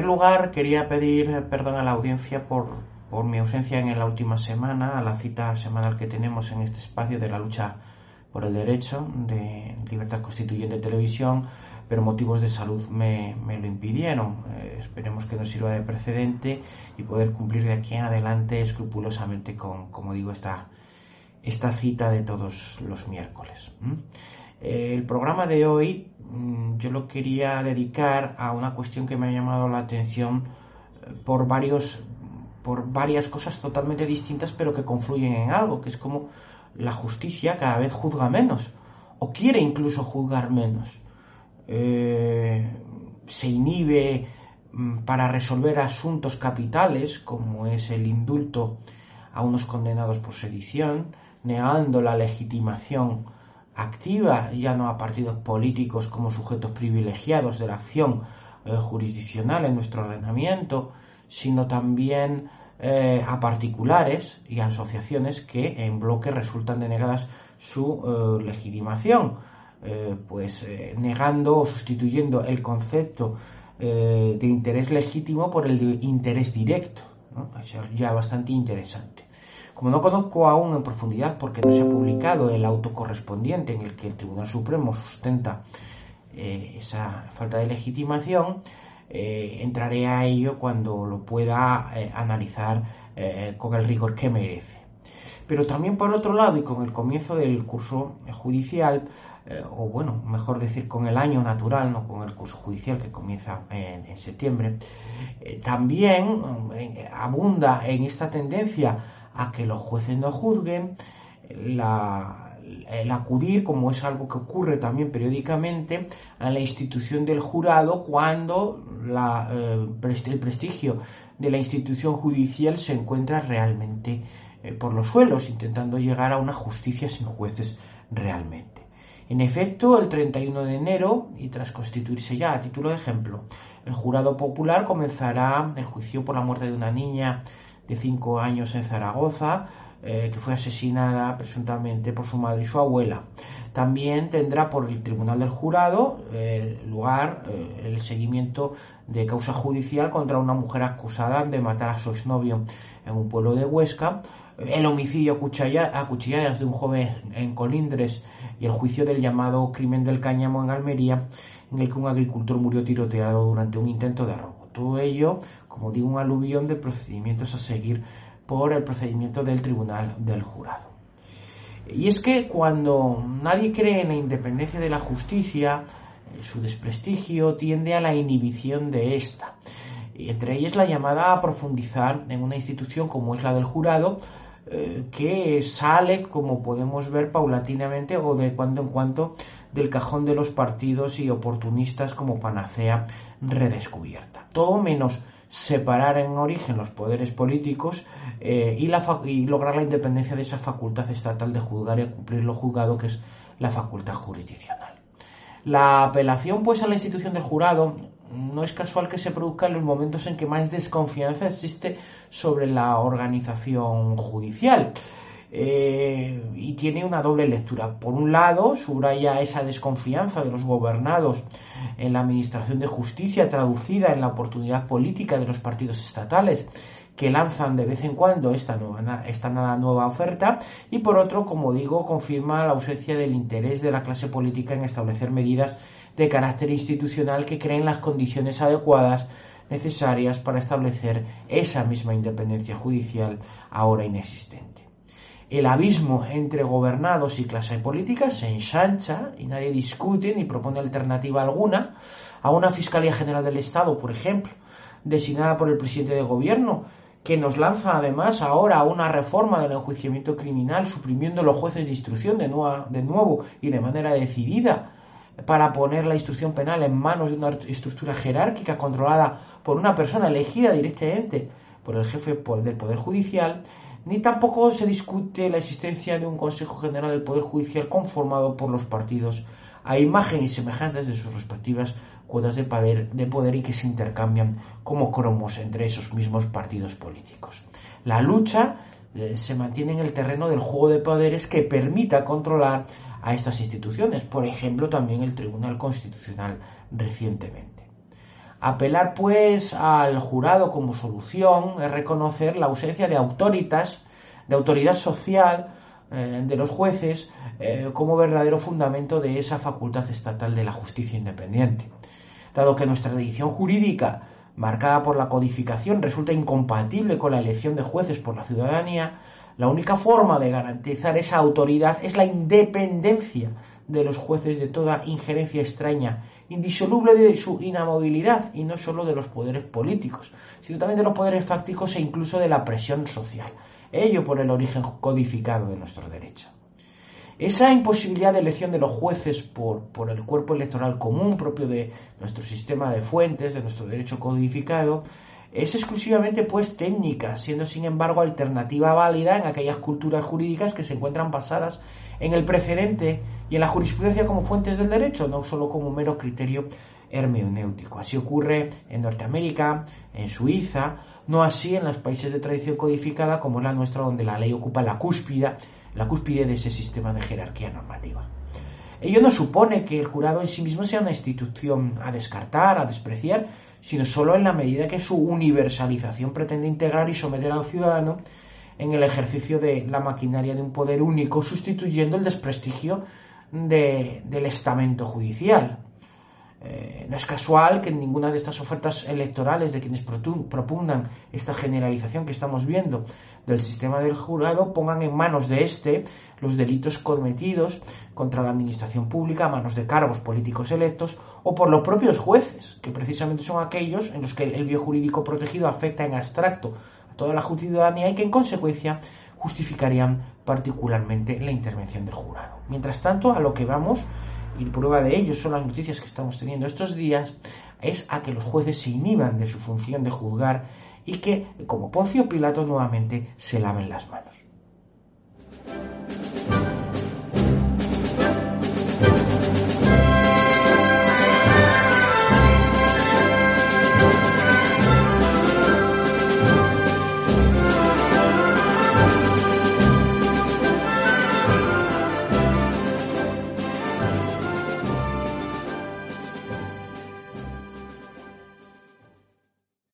primer lugar, quería pedir perdón a la audiencia por, por mi ausencia en la última semana, a la cita semanal que tenemos en este espacio de la lucha por el derecho de libertad constituyente de televisión, pero motivos de salud me, lo impidieron. Eh, esperemos que nos sirva de precedente y poder cumplir de aquí en adelante escrupulosamente con, como digo, esta, esta cita de todos los miércoles. Eh, el programa de hoy mm, yo lo quería dedicar a una cuestión que me ha llamado la atención eh, por varios por varias cosas totalmente distintas pero que confluyen en algo, que es como la justicia cada vez juzga menos o quiere incluso juzgar menos. Eh, se inhibe mm, para resolver asuntos capitales como es el indulto a unos condenados por sedición, negando la legitimación activa ya no a partidos políticos como sujetos privilegiados de la acción eh, jurisdiccional en nuestro ordenamiento, sino también eh, a particulares y asociaciones que en bloque resultan denegadas su eh, legitimación, pues negando o sustituyendo el concepto de interés legítimo por el de interés directo. Es ya bastante interesante. Como no conozco aún en profundidad porque no se ha publicado el auto correspondiente en el que el Tribunal Supremo sustenta eh, esa falta de legitimación, eh, entraré a ello cuando lo pueda eh, analizar con el rigor que merece. Pero también por otro lado y con el comienzo del curso judicial, o bueno, mejor decir con el año natural, no con el curso judicial que comienza en septiembre, también abunda en esta tendencia a que los jueces no juzguen, el acudir, como es algo que ocurre también periódicamente, a la institución del jurado cuando eh, el prestigio de la institución judicial se encuentra realmente eh, por los suelos, intentando llegar a una justicia sin jueces realmente. En efecto, el 31 de enero, y tras constituirse ya a título de ejemplo, el jurado popular comenzará el juicio por la muerte de una niña de cinco años en Zaragoza, eh, que fue asesinada presuntamente por su madre y su abuela. También tendrá por el Tribunal del Jurado eh, lugar eh, el seguimiento de causa judicial contra una mujer acusada de matar a su exnovio en un pueblo de Huesca, el homicidio a cuchilladas de un joven en Colindres y el juicio del llamado crimen del cáñamo en Almería, en el que un agricultor murió tiroteado durante un intento de robo. Todo ello como digo, un aluvión de procedimientos a seguir por el procedimiento del tribunal del jurado. Y es que cuando nadie cree en la independencia de la justicia, eh, su desprestigio tiende a la inhibición de ésta. Y entre ellas la llamada a profundizar en una institución como es la del jurado, eh, que sale, como podemos ver, paulatinamente o de cuando en cuando del cajón de los partidos y oportunistas como panacea redescubierta. Todo menos separar en origen los poderes políticos eh, y, y, lograr la independencia de esa facultad estatal de juzgar y cumplir lo juzgado que es la facultad jurisdiccional. La apelación pues a la institución del jurado no es casual que se produzca en los momentos en que más desconfianza existe sobre la organización judicial. Eh, y tiene una doble lectura. Por un lado, subraya esa desconfianza de los gobernados en la administración de justicia traducida en la oportunidad política de los partidos estatales que lanzan de vez en cuando esta, nueva, esta nueva oferta y por otro, como digo, confirma la ausencia del interés de la clase política en establecer medidas de carácter institucional que creen las condiciones adecuadas necesarias para establecer esa misma independencia judicial ahora inexistente el abismo entre gobernados y clase política se ensancha y nadie discute ni propone alternativa alguna a una Fiscalía General del Estado, por ejemplo, designada por el presidente de gobierno, que nos lanza además ahora una reforma del enjuiciamiento criminal, suprimiendo los jueces de instrucción de nuevo y de manera decidida para poner la instrucción penal en manos de una estructura jerárquica controlada por una persona elegida directamente por el jefe del Poder Judicial ni tampoco se discute la existencia de un Consejo General del Poder Judicial conformado por los partidos a imagen y semejantes de sus respectivas cuotas de poder, de poder y que se intercambian como cromos entre esos mismos partidos políticos. La lucha eh, se mantiene en el terreno del juego de poderes que permita controlar a estas instituciones, por ejemplo también el Tribunal Constitucional recientemente. Apelar pues al jurado como solución es reconocer la ausencia de autoritas, de autoridad social eh, de los jueces eh, como verdadero fundamento de esa facultad estatal de la justicia independiente. Dado que nuestra tradición jurídica, marcada por la codificación, resulta incompatible con la elección de jueces por la ciudadanía, la única forma de garantizar esa autoridad es la independencia de los jueces de toda injerencia extraña indisoluble de su inamovilidad y no solo de los poderes políticos, sino también de los poderes fácticos e incluso de la presión social. Ello por el origen codificado de nuestro derecho. Esa imposibilidad de elección de los jueces por, por el cuerpo electoral común propio de nuestro sistema de fuentes, de nuestro derecho codificado, es exclusivamente pues técnica, siendo sin embargo alternativa válida en aquellas culturas jurídicas que se encuentran basadas en el precedente y en la jurisprudencia como fuentes del derecho, no solo como mero criterio hermenéutico. Así ocurre en Norteamérica, en Suiza, no así en los países de tradición codificada como la nuestra, donde la ley ocupa la cúspide, la cúspide de ese sistema de jerarquía normativa. Ello no supone que el jurado en sí mismo sea una institución a descartar, a despreciar, sino solo en la medida que su universalización pretende integrar y someter al ciudadano en el ejercicio de la maquinaria de un poder único, sustituyendo el desprestigio del estamento judicial. Eh, no es casual que ninguna de estas ofertas electorales de quienes propugnan esta generalización que estamos viendo del sistema del jurado pongan en manos de este los delitos cometidos contra la administración pública a manos de cargos políticos electos o por los propios jueces, que precisamente son aquellos en los que el biojurídico protegido afecta en abstracto a toda la ciudadanía y que en consecuencia justificarían particularmente la intervención del jurado. Mientras tanto, a lo que vamos y prueba de ello son las noticias que estamos teniendo estos días, es a que los jueces se inhiban de su función de juzgar y que, como Poncio Pilato, nuevamente se laven las manos.